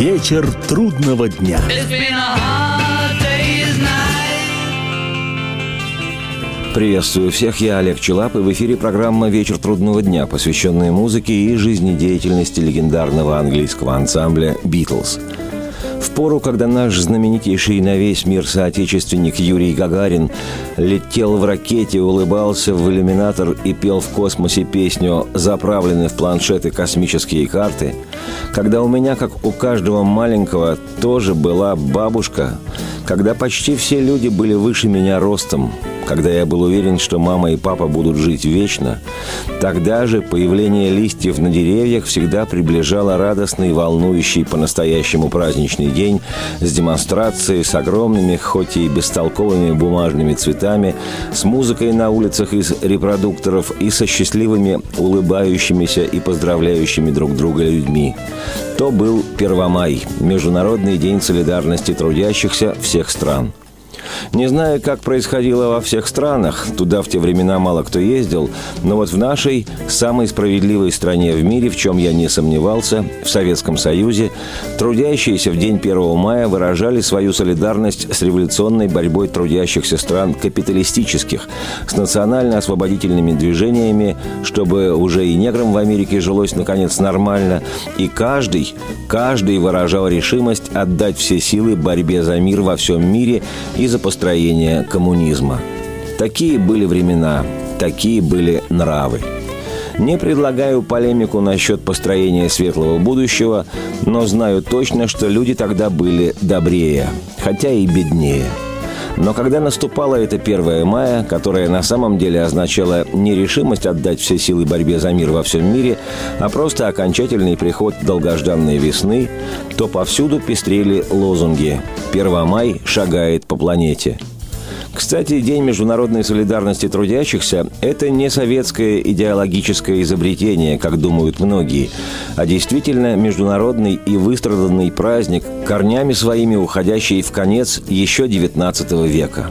Вечер трудного дня. Приветствую всех, я Олег Челап, и в эфире программа «Вечер трудного дня», посвященная музыке и жизнедеятельности легендарного английского ансамбля «Битлз». В пору, когда наш знаменитейший на весь мир соотечественник Юрий Гагарин летел в ракете, улыбался в иллюминатор и пел в космосе песню «Заправлены в планшеты космические карты», когда у меня, как у каждого маленького, тоже была бабушка, когда почти все люди были выше меня ростом, когда я был уверен, что мама и папа будут жить вечно, тогда же появление листьев на деревьях всегда приближало радостный, волнующий по-настоящему праздничный день с демонстрацией, с огромными, хоть и бестолковыми бумажными цветами, с музыкой на улицах из репродукторов и со счастливыми, улыбающимися и поздравляющими друг друга людьми. То был Первомай, Международный день солидарности трудящихся всех стран – не знаю, как происходило во всех странах, туда в те времена мало кто ездил, но вот в нашей, самой справедливой стране в мире, в чем я не сомневался, в Советском Союзе, трудящиеся в день 1 мая выражали свою солидарность с революционной борьбой трудящихся стран капиталистических, с национально-освободительными движениями, чтобы уже и неграм в Америке жилось наконец нормально, и каждый, каждый выражал решимость отдать все силы борьбе за мир во всем мире и за построения коммунизма. Такие были времена, такие были нравы. Не предлагаю полемику насчет построения светлого будущего, но знаю точно, что люди тогда были добрее, хотя и беднее. Но когда наступало это 1 мая, которое на самом деле означало не решимость отдать все силы борьбе за мир во всем мире, а просто окончательный приход долгожданной весны, то повсюду пестрели лозунги «1 май шагает по планете». Кстати, День международной солидарности трудящихся – это не советское идеологическое изобретение, как думают многие, а действительно международный и выстраданный праздник, корнями своими уходящий в конец еще XIX века.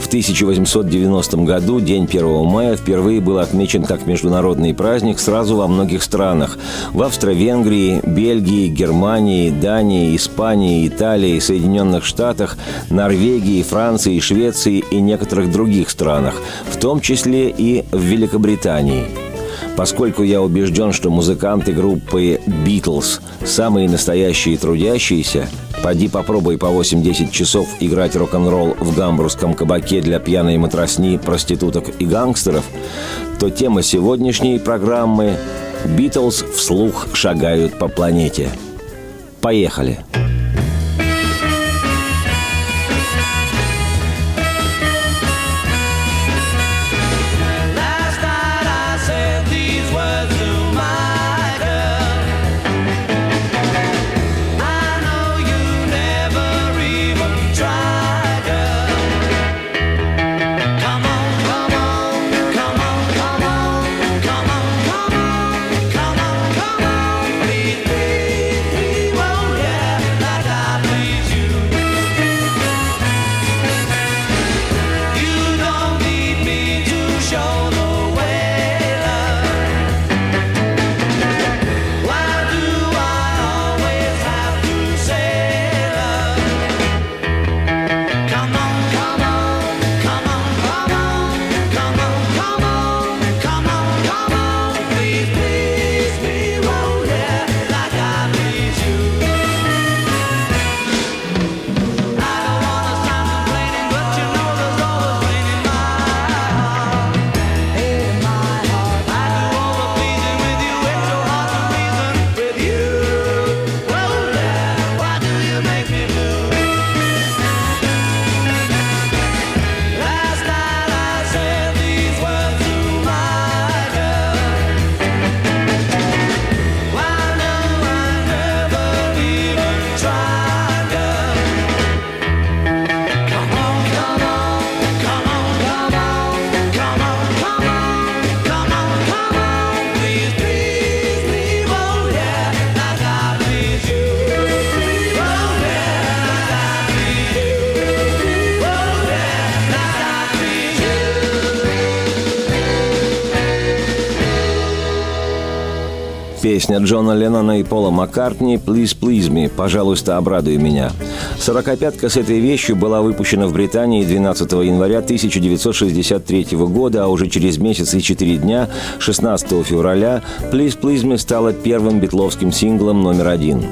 В 1890 году День 1 мая впервые был отмечен как международный праздник сразу во многих странах. В Австро-Венгрии, Бельгии, Германии, Дании, Испании, Италии, Соединенных Штатах, Норвегии, Франции, Швеции и некоторых других странах, в том числе и в Великобритании – Поскольку я убежден, что музыканты группы «Битлз» – самые настоящие трудящиеся, Поди попробуй по 8-10 часов играть рок-н-ролл в гамбургском кабаке для пьяной матросни, проституток и гангстеров, то тема сегодняшней программы «Битлз вслух шагают по планете». Поехали! Поехали! Песня Джона Леннона и Пола Маккартни «Please Please Me» «Пожалуйста, обрадуй меня». Сорокопятка с этой вещью была выпущена в Британии 12 января 1963 года, а уже через месяц и четыре дня, 16 февраля, «Please Please Me» стала первым битловским синглом номер один.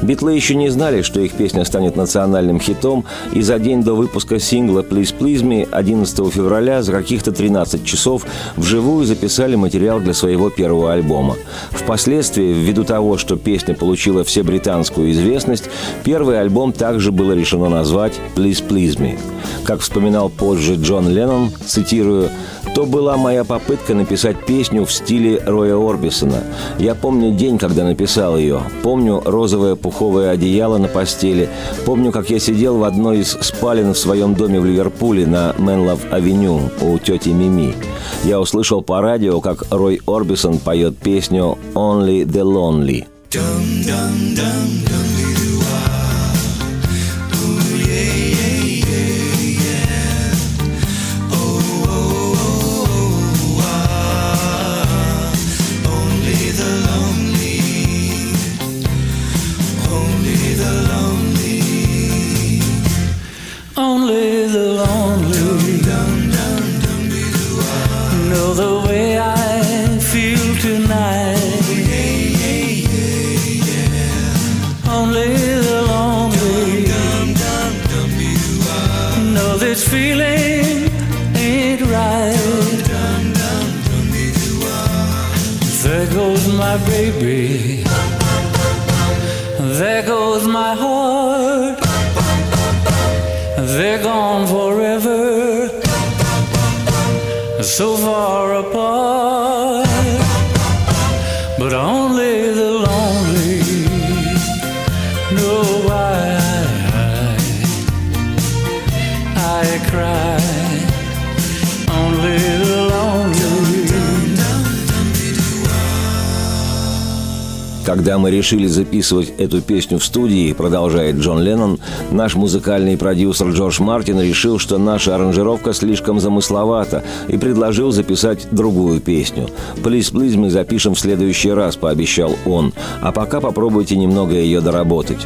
Битлы еще не знали, что их песня станет национальным хитом, и за день до выпуска сингла «Please Please Me» 11 февраля за каких-то 13 часов вживую записали материал для своего первого альбома. Впоследствии, ввиду того, что песня получила всебританскую известность, первый альбом также было решено назвать «Please Please Me». Как вспоминал позже Джон Леннон, цитирую, то была моя попытка написать песню в стиле Роя Орбисона. Я помню день, когда написал ее. Помню розовое пуховое одеяло на постели. Помню, как я сидел в одной из спален в своем доме в Ливерпуле на Менлов-авеню у тети Мими. Я услышал по радио, как Рой Орбисон поет песню «Only the Lonely». Dum, dum, dum, cry. Когда мы решили записывать эту песню в студии, продолжает Джон Леннон, наш музыкальный продюсер Джордж Мартин решил, что наша аранжировка слишком замысловата и предложил записать другую песню. «Плиз, плиз, мы запишем в следующий раз», – пообещал он. «А пока попробуйте немного ее доработать».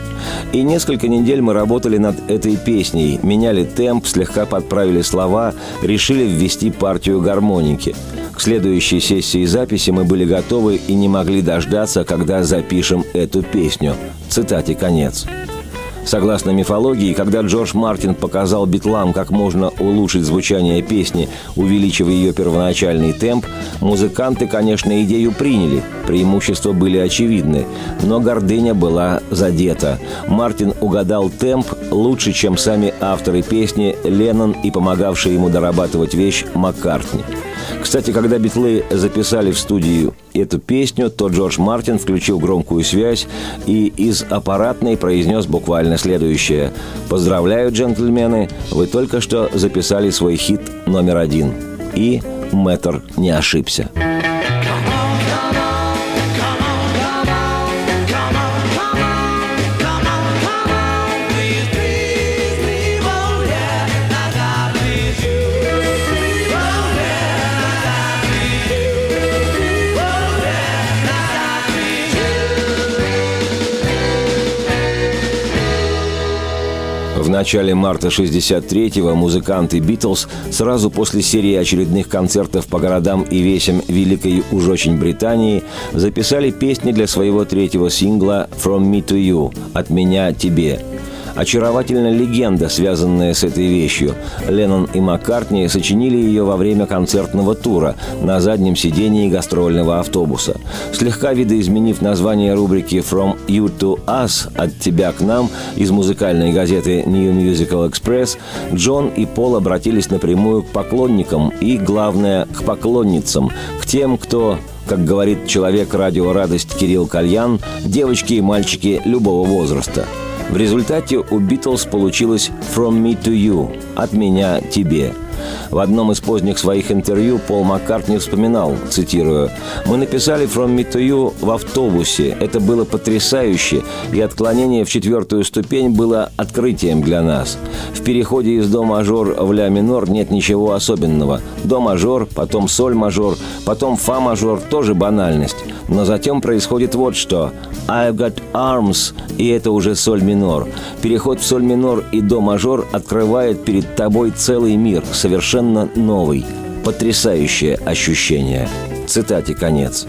И несколько недель мы работали над этой песней, меняли темп, слегка подправили слова, решили ввести партию гармоники – к следующей сессии записи мы были готовы и не могли дождаться, когда запишем эту песню. Цитате конец. Согласно мифологии, когда Джордж Мартин показал битлам, как можно улучшить звучание песни, увеличивая ее первоначальный темп, музыканты, конечно, идею приняли, преимущества были очевидны, но гордыня была задета. Мартин угадал темп лучше, чем сами авторы песни Леннон и помогавший ему дорабатывать вещь Маккартни – кстати, когда битлы записали в студию эту песню, то Джордж Мартин включил громкую связь и из аппаратной произнес буквально следующее. «Поздравляю, джентльмены, вы только что записали свой хит номер один». И Мэтр не ошибся. Начале марта 63-го музыканты «Битлз» сразу после серии очередных концертов по городам и весям Великой уж очень Британии записали песни для своего третьего сингла «From Me to You» – «От меня тебе», Очаровательная легенда, связанная с этой вещью. Леннон и Маккартни сочинили ее во время концертного тура на заднем сидении гастрольного автобуса. Слегка видоизменив название рубрики «From You to Us» – «От тебя к нам» из музыкальной газеты New Musical Express, Джон и Пол обратились напрямую к поклонникам и, главное, к поклонницам, к тем, кто как говорит человек радио «Радость» Кирилл Кальян, девочки и мальчики любого возраста – в результате у Битлз получилось «From me to you» – «От меня тебе». В одном из поздних своих интервью Пол Маккартни вспоминал, цитирую, «Мы написали «From Me to You» в автобусе. Это было потрясающе, и отклонение в четвертую ступень было открытием для нас. В переходе из до мажор в ля минор нет ничего особенного. До мажор, потом соль мажор, потом фа мажор – тоже банальность. Но затем происходит вот что. I've got arms, и это уже соль минор. Переход в соль минор и до мажор открывает перед тобой целый мир, совершенно новый. Потрясающее ощущение. Цитате конец.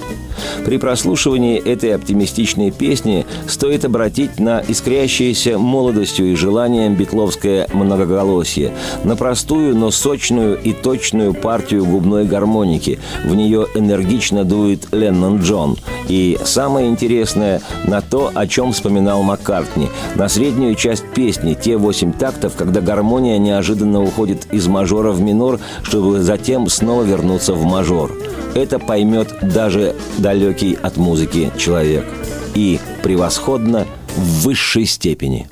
При прослушивании этой оптимистичной песни стоит обратить на искрящееся молодостью и желанием битловское многоголосие, на простую, но сочную и точную партию губной гармоники. В нее энергично дует Леннон Джон. И самое интересное – на то, о чем вспоминал Маккартни, на среднюю часть песни, те восемь тактов, когда гармония неожиданно уходит из мажора в минор, чтобы затем снова вернуться в мажор. Это поймет даже далекий от музыки человек. И превосходно в высшей степени.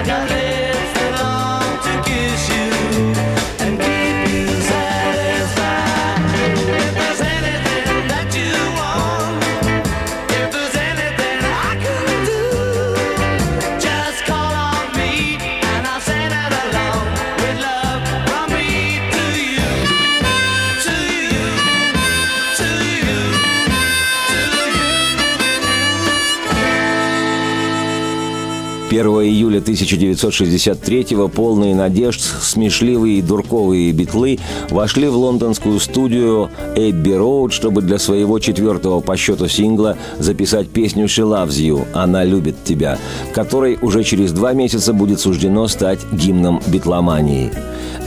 I got июля 1963-го полные надежд, смешливые и дурковые битлы вошли в лондонскую студию Эбби Роуд, чтобы для своего четвертого по счету сингла записать песню «She Loves You» «Она любит тебя», которой уже через два месяца будет суждено стать гимном битломании.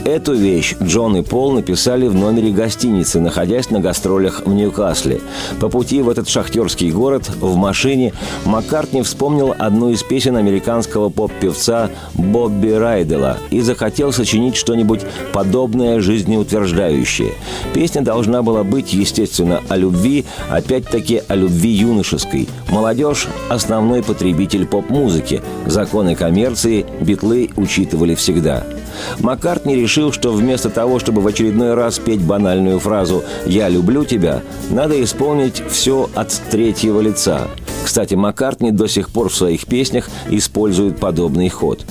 Эту вещь Джон и Пол написали в номере гостиницы, находясь на гастролях в Ньюкасле. По пути в этот шахтерский город, в машине, Маккартни вспомнил одну из песен американского поп-певца Бобби Райдела и захотел сочинить что-нибудь подобное жизнеутверждающее. Песня должна была быть, естественно, о любви, опять-таки о любви юношеской. Молодежь – основной потребитель поп-музыки. Законы коммерции битлы учитывали всегда – Маккартни решил, что вместо того, чтобы в очередной раз петь банальную фразу «Я люблю тебя», надо исполнить все от третьего лица. Кстати, Маккартни до сих пор в своих песнях использует подобный ход.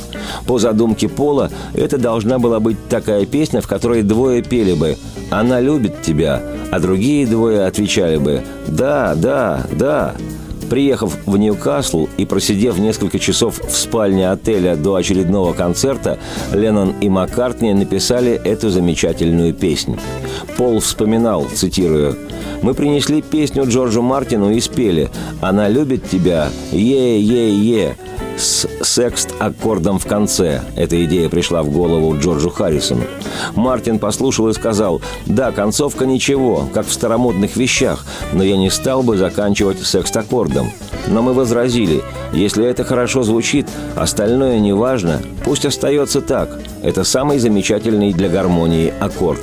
По задумке Пола, это должна была быть такая песня, в которой двое пели бы «Она любит тебя», а другие двое отвечали бы «Да, да, да». Приехав в Ньюкасл и просидев несколько часов в спальне отеля до очередного концерта, Леннон и Маккартни написали эту замечательную песню. Пол вспоминал, цитирую, «Мы принесли песню Джорджу Мартину и спели. «Она любит тебя, е-е-е», с секст-аккордом в конце. Эта идея пришла в голову Джорджу Харрисону. Мартин послушал и сказал, «Да, концовка ничего, как в старомодных вещах, но я не стал бы заканчивать секст-аккордом». Но мы возразили, если это хорошо звучит, остальное не важно, пусть остается так. Это самый замечательный для гармонии аккорд.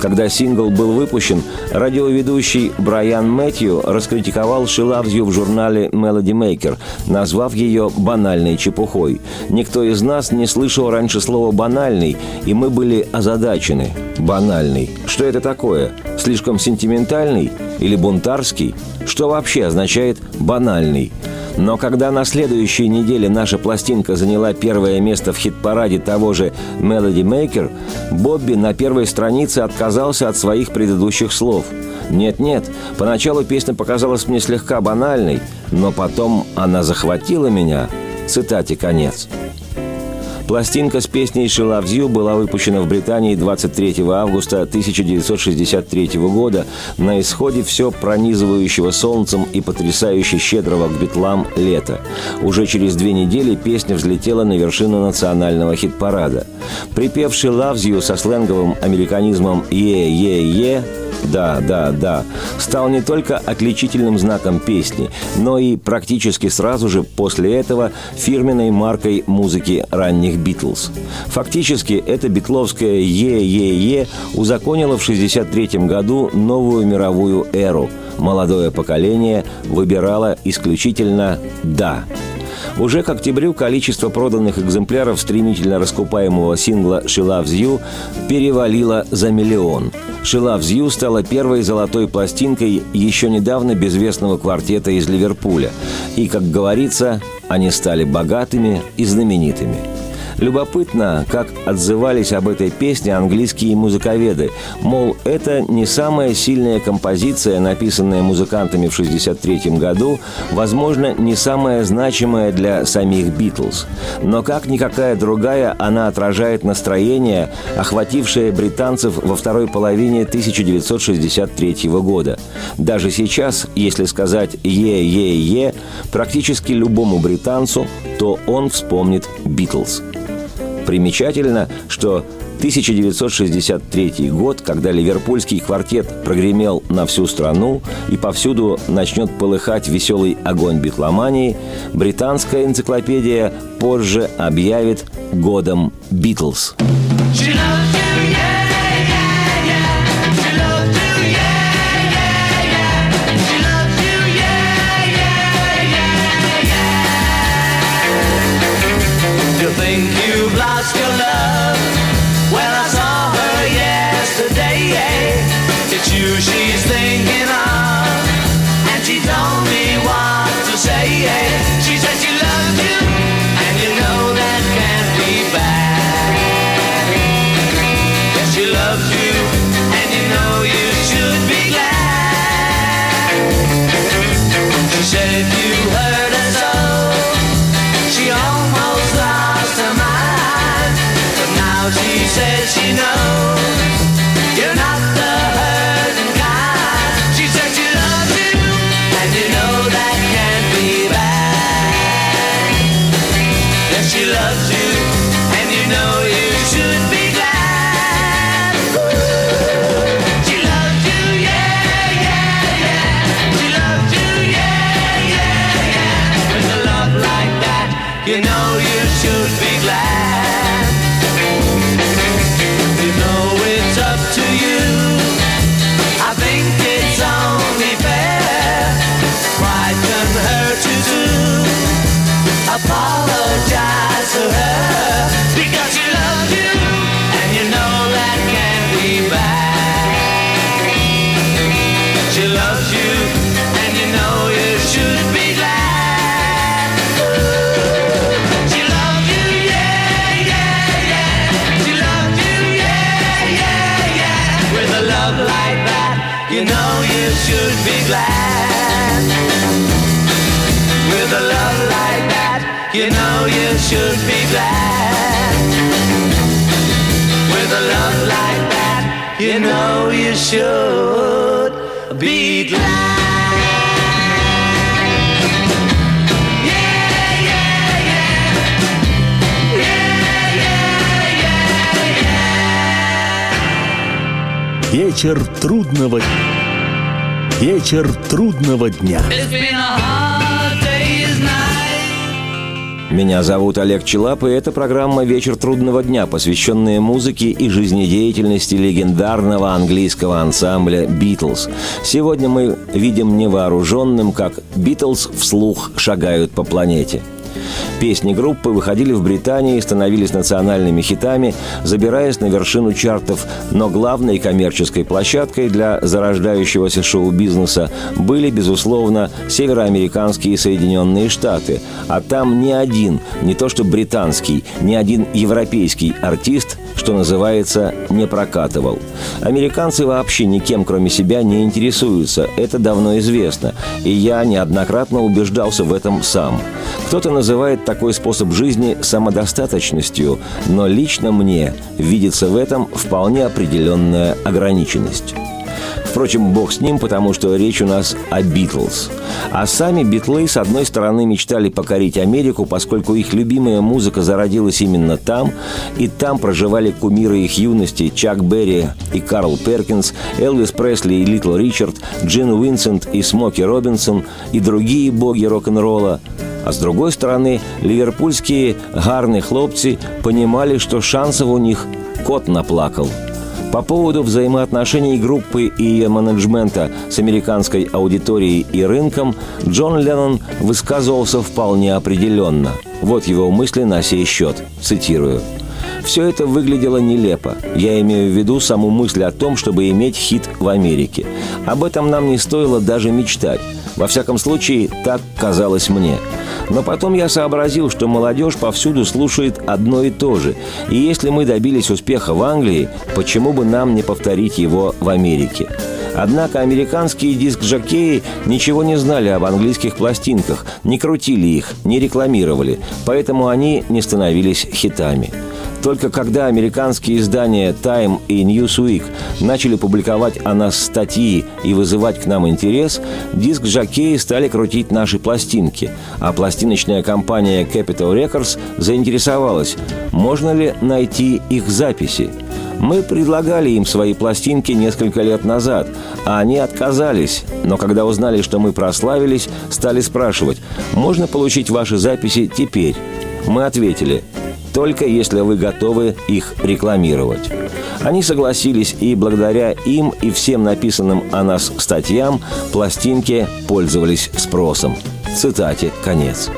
Когда сингл был выпущен, радиоведущий Брайан Мэтью раскритиковал «She Loves You» в журнале Melody Maker, назвав ее банальной чепухой. Никто из нас не слышал раньше слова «банальный», и мы были озадачены. Банальный. Что это такое? Слишком сентиментальный? Или бунтарский? Что вообще означает «банальный»? Но когда на следующей неделе наша пластинка заняла первое место в хит-параде того же Melody Maker, Бобби на первой странице отказался от своих предыдущих слов. Нет-нет, поначалу песня показалась мне слегка банальной, но потом она захватила меня. Цитате конец. Пластинка с песней «She Loves You» была выпущена в Британии 23 августа 1963 года на исходе все пронизывающего солнцем и потрясающе щедрого к битлам лета. Уже через две недели песня взлетела на вершину национального хит-парада. Припев «She Loves You» со сленговым американизмом «Yeah-yeah-yeah» Да, да, да. Стал не только отличительным знаком песни, но и практически сразу же после этого фирменной маркой музыки ранних Битлз. Фактически это битловское «Yeah-yeah-yeah» узаконило в 1963 году новую мировую эру. Молодое поколение выбирало исключительно «да». Уже к октябрю количество проданных экземпляров стремительно раскупаемого сингла «She Loves You» перевалило за миллион. «She Loves You» стала первой золотой пластинкой еще недавно безвестного квартета из Ливерпуля. И, как говорится, они стали богатыми и знаменитыми – Любопытно, как отзывались об этой песне английские музыковеды. Мол, это не самая сильная композиция, написанная музыкантами в 1963 году, возможно, не самая значимая для самих «Битлз». Но как никакая другая, она отражает настроение, охватившее британцев во второй половине 1963 года. Даже сейчас, если сказать «е-е-е», практически любому британцу, то он вспомнит «Битлз». Примечательно, что 1963 год, когда ливерпульский квартет прогремел на всю страну и повсюду начнет полыхать веселый огонь битломании, британская энциклопедия позже объявит годом «Битлз». should you know you should be glad. Вечер трудного Вечер трудного дня. Меня зовут Олег Челап, и это программа «Вечер трудного дня», посвященная музыке и жизнедеятельности легендарного английского ансамбля «Битлз». Сегодня мы видим невооруженным, как «Битлз» вслух шагают по планете – Песни группы выходили в Британии и становились национальными хитами, забираясь на вершину чартов, но главной коммерческой площадкой для зарождающегося шоу-бизнеса были, безусловно, североамериканские Соединенные Штаты, а там ни один, не то что британский, ни один европейский артист, что называется, не прокатывал. Американцы вообще никем, кроме себя, не интересуются, это давно известно, и я неоднократно убеждался в этом сам. Кто-то называет такой способ жизни самодостаточностью, но лично мне видится в этом вполне определенная ограниченность. Впрочем, бог с ним, потому что речь у нас о Битлз. А сами Битлы, с одной стороны, мечтали покорить Америку, поскольку их любимая музыка зародилась именно там, и там проживали кумиры их юности Чак Берри и Карл Перкинс, Элвис Пресли и Литл Ричард, Джин Уинсент и Смоки Робинсон и другие боги рок-н-ролла, а с другой стороны, ливерпульские гарные хлопцы понимали, что шансов у них кот наплакал. По поводу взаимоотношений группы и ее менеджмента с американской аудиторией и рынком Джон Леннон высказывался вполне определенно. Вот его мысли на сей счет. Цитирую. Все это выглядело нелепо. Я имею в виду саму мысль о том, чтобы иметь хит в Америке. Об этом нам не стоило даже мечтать. Во всяком случае, так казалось мне. Но потом я сообразил, что молодежь повсюду слушает одно и то же. И если мы добились успеха в Англии, почему бы нам не повторить его в Америке? Однако американские диск-жокеи ничего не знали об английских пластинках, не крутили их, не рекламировали, поэтому они не становились хитами. Только когда американские издания Time и Newsweek начали публиковать о нас статьи и вызывать к нам интерес, диск-жокеи стали крутить наши пластинки, а пластиночная компания Capital Records заинтересовалась, можно ли найти их записи. Мы предлагали им свои пластинки несколько лет назад, а они отказались. Но когда узнали, что мы прославились, стали спрашивать, можно получить ваши записи теперь? Мы ответили, только если вы готовы их рекламировать. Они согласились, и благодаря им и всем написанным о нас статьям пластинки пользовались спросом. Цитате конец.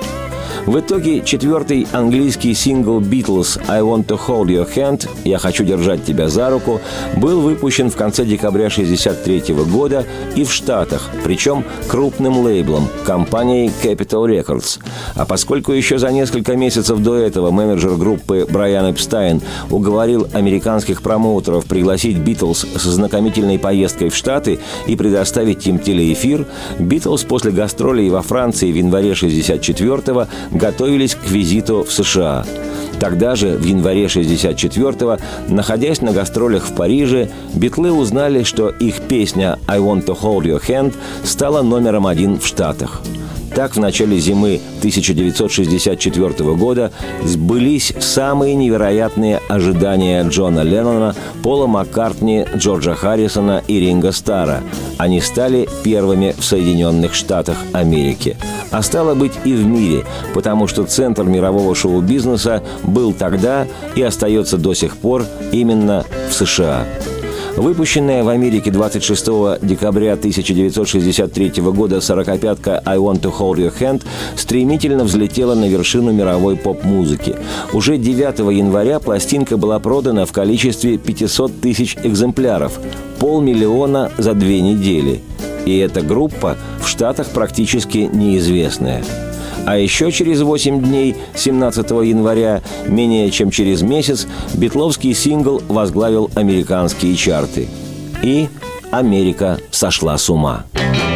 В итоге четвертый английский сингл Beatles «I Want to Hold Your Hand» «Я хочу держать тебя за руку» был выпущен в конце декабря 1963 года и в Штатах, причем крупным лейблом – компанией Capital Records. А поскольку еще за несколько месяцев до этого менеджер группы Брайан Эпстайн уговорил американских промоутеров пригласить Битлз с знакомительной поездкой в Штаты и предоставить им телеэфир, Битлз после гастролей во Франции в январе 1964 готовились к визиту в США. Тогда же, в январе 64-го, находясь на гастролях в Париже, битлы узнали, что их песня «I want to hold your hand» стала номером один в Штатах – так, в начале зимы 1964 года сбылись самые невероятные ожидания Джона Леннона, Пола Маккартни, Джорджа Харрисона и Ринга Стара. Они стали первыми в Соединенных Штатах Америки. А стало быть и в мире, потому что центр мирового шоу-бизнеса был тогда и остается до сих пор именно в США. Выпущенная в Америке 26 декабря 1963 года 45-ка «I Want to Hold Your Hand» стремительно взлетела на вершину мировой поп-музыки. Уже 9 января пластинка была продана в количестве 500 тысяч экземпляров, полмиллиона за две недели. И эта группа в Штатах практически неизвестная – а еще через 8 дней, 17 января, менее чем через месяц, битловский сингл возглавил американские чарты. И Америка сошла с ума. to me and let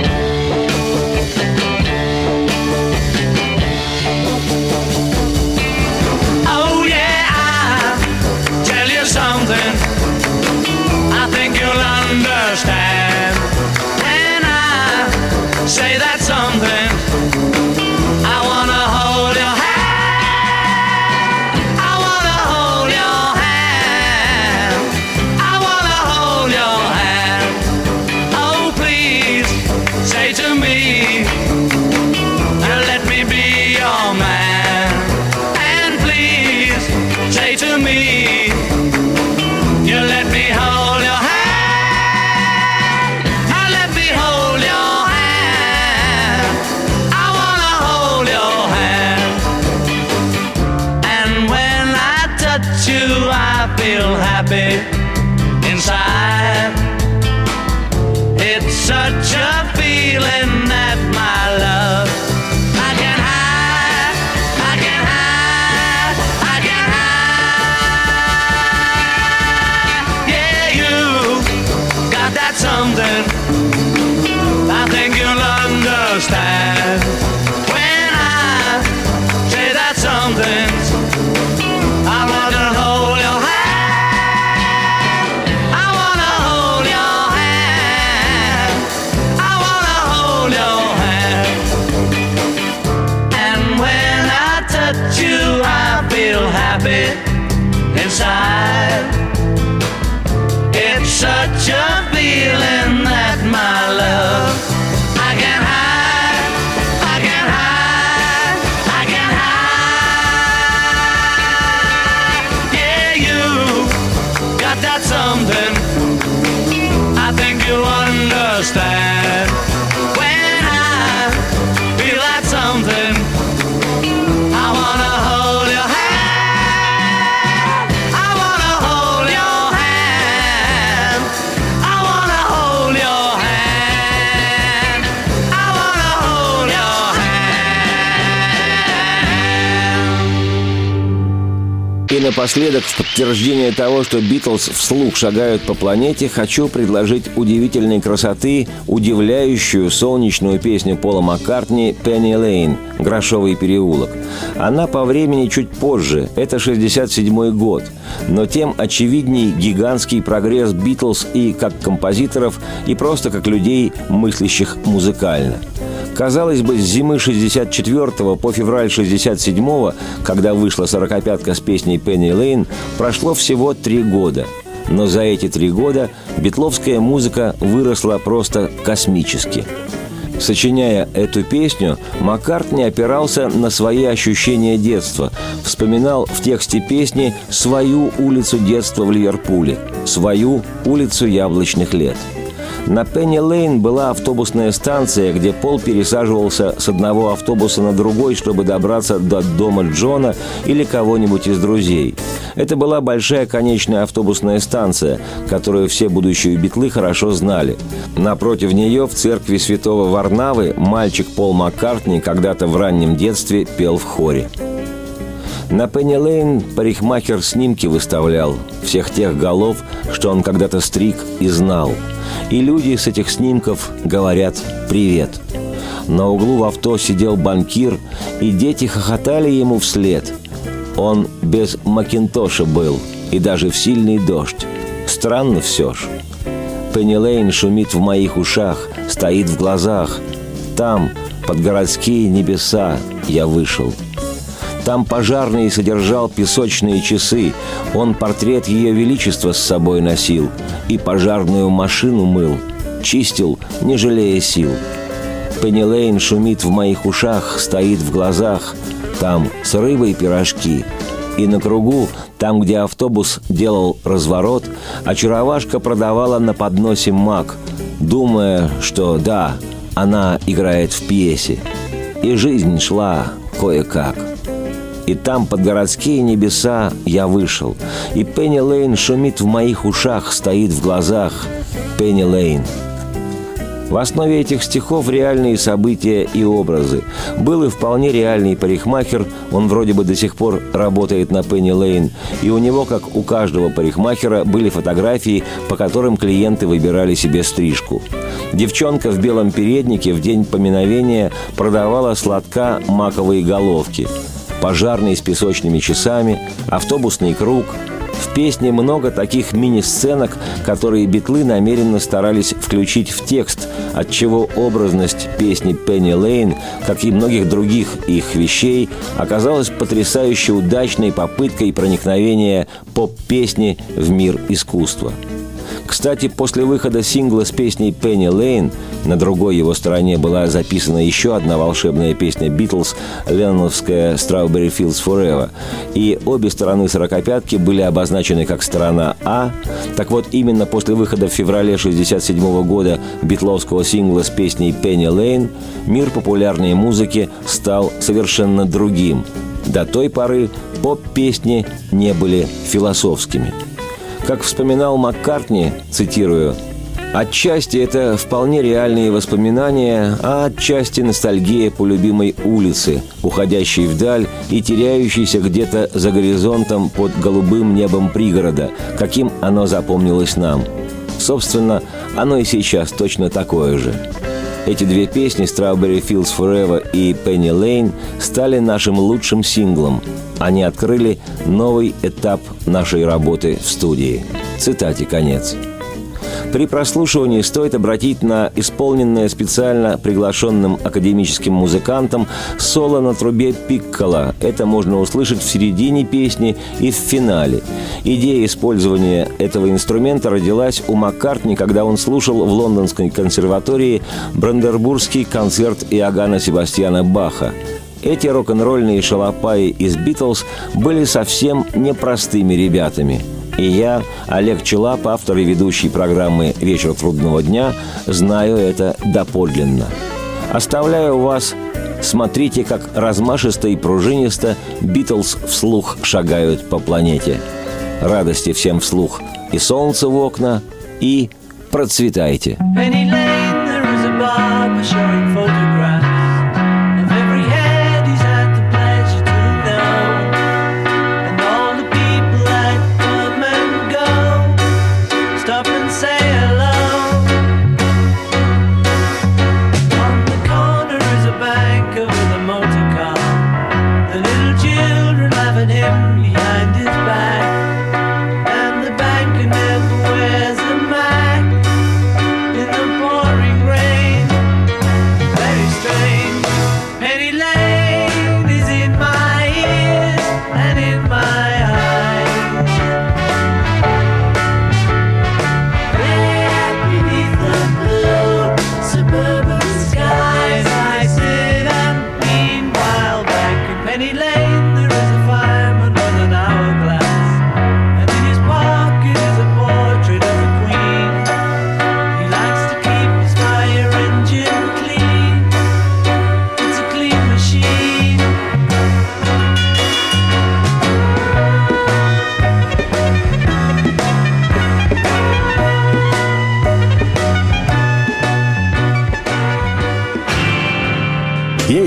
напоследок, в подтверждение того, что Битлз вслух шагают по планете, хочу предложить удивительной красоты, удивляющую солнечную песню Пола Маккартни «Пенни Лейн» «Грошовый переулок». Она по времени чуть позже, это 67 год, но тем очевидней гигантский прогресс Битлз и как композиторов, и просто как людей, мыслящих музыкально – Казалось бы, с зимы 64 по февраль 67 когда вышла «Сорокопятка» с песней «Пенни Лейн», прошло всего три года. Но за эти три года битловская музыка выросла просто космически. Сочиняя эту песню, Маккартни опирался на свои ощущения детства, вспоминал в тексте песни свою улицу детства в Ливерпуле, свою улицу яблочных лет – на Пенни Лейн была автобусная станция, где Пол пересаживался с одного автобуса на другой, чтобы добраться до дома Джона или кого-нибудь из друзей. Это была большая конечная автобусная станция, которую все будущие битлы хорошо знали. Напротив нее в церкви святого Варнавы мальчик Пол Маккартни когда-то в раннем детстве пел в хоре. На Пенни Лейн парикмахер снимки выставлял всех тех голов, что он когда-то стриг и знал. И люди с этих снимков говорят «Привет». На углу в авто сидел банкир, и дети хохотали ему вслед. Он без Макинтоша был, и даже в сильный дождь. Странно все ж. Пенни Лейн шумит в моих ушах, стоит в глазах. Там, под городские небеса, я вышел. Там пожарный содержал песочные часы. Он портрет Ее Величества с собой носил и пожарную машину мыл. Чистил, не жалея сил. Пенни Лейн шумит в моих ушах, стоит в глазах. Там с рыбой пирожки. И на кругу, там, где автобус делал разворот, очаровашка продавала на подносе мак, думая, что да, она играет в пьесе. И жизнь шла кое-как. И там, под городские небеса, я вышел. И Пенни Лейн шумит в моих ушах, стоит в глазах. Пенни Лейн. В основе этих стихов реальные события и образы. Был и вполне реальный парикмахер, он вроде бы до сих пор работает на Пенни Лейн, и у него, как у каждого парикмахера, были фотографии, по которым клиенты выбирали себе стрижку. Девчонка в белом переднике в день поминовения продавала сладка маковые головки – пожарный с песочными часами, автобусный круг. В песне много таких мини-сценок, которые битлы намеренно старались включить в текст, отчего образность песни Пенни Лейн, как и многих других их вещей, оказалась потрясающе удачной попыткой проникновения поп-песни в мир искусства. Кстати, после выхода сингла с песней «Пенни Лейн» на другой его стороне была записана еще одна волшебная песня «Битлз» ленноновская «Strawberry Fields Forever». И обе стороны «Сорокопятки» были обозначены как сторона «А». Так вот, именно после выхода в феврале 1967 года битловского сингла с песней «Пенни Лейн» мир популярной музыки стал совершенно другим. До той поры поп-песни не были философскими – как вспоминал Маккартни, цитирую, Отчасти это вполне реальные воспоминания, а отчасти ностальгия по любимой улице, уходящей вдаль и теряющейся где-то за горизонтом под голубым небом пригорода, каким оно запомнилось нам. Собственно, оно и сейчас точно такое же. Эти две песни «Strawberry Fields Forever» и «Penny Lane» стали нашим лучшим синглом. Они открыли новый этап нашей работы в студии. Цитате конец. При прослушивании стоит обратить на исполненное специально приглашенным академическим музыкантом соло на трубе пиккола. Это можно услышать в середине песни и в финале. Идея использования этого инструмента родилась у Маккартни, когда он слушал в Лондонской консерватории Брандербургский концерт Иоганна Себастьяна Баха. Эти рок-н-ролльные шалопаи из «Битлз» были совсем непростыми ребятами – и я, Олег Челап, автор и ведущий программы «Вечер трудного дня», знаю это доподлинно. Оставляю вас Смотрите, как размашисто и пружинисто Битлз вслух шагают по планете. Радости всем вслух и солнце в окна, и процветайте. Penny Lane, there is a barber.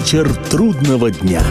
Вечер трудного дня.